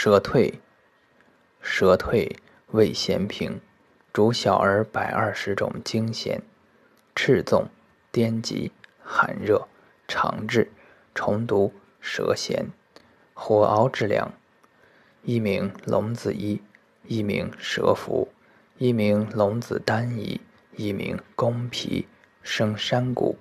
舌退，舌退味咸平，主小儿百二十种惊咸，赤纵、颠疾、寒热、肠滞、重毒、舌咸，火熬之良。一名龙子衣，一名蛇服，一名龙子丹仪，一名宫皮生山谷。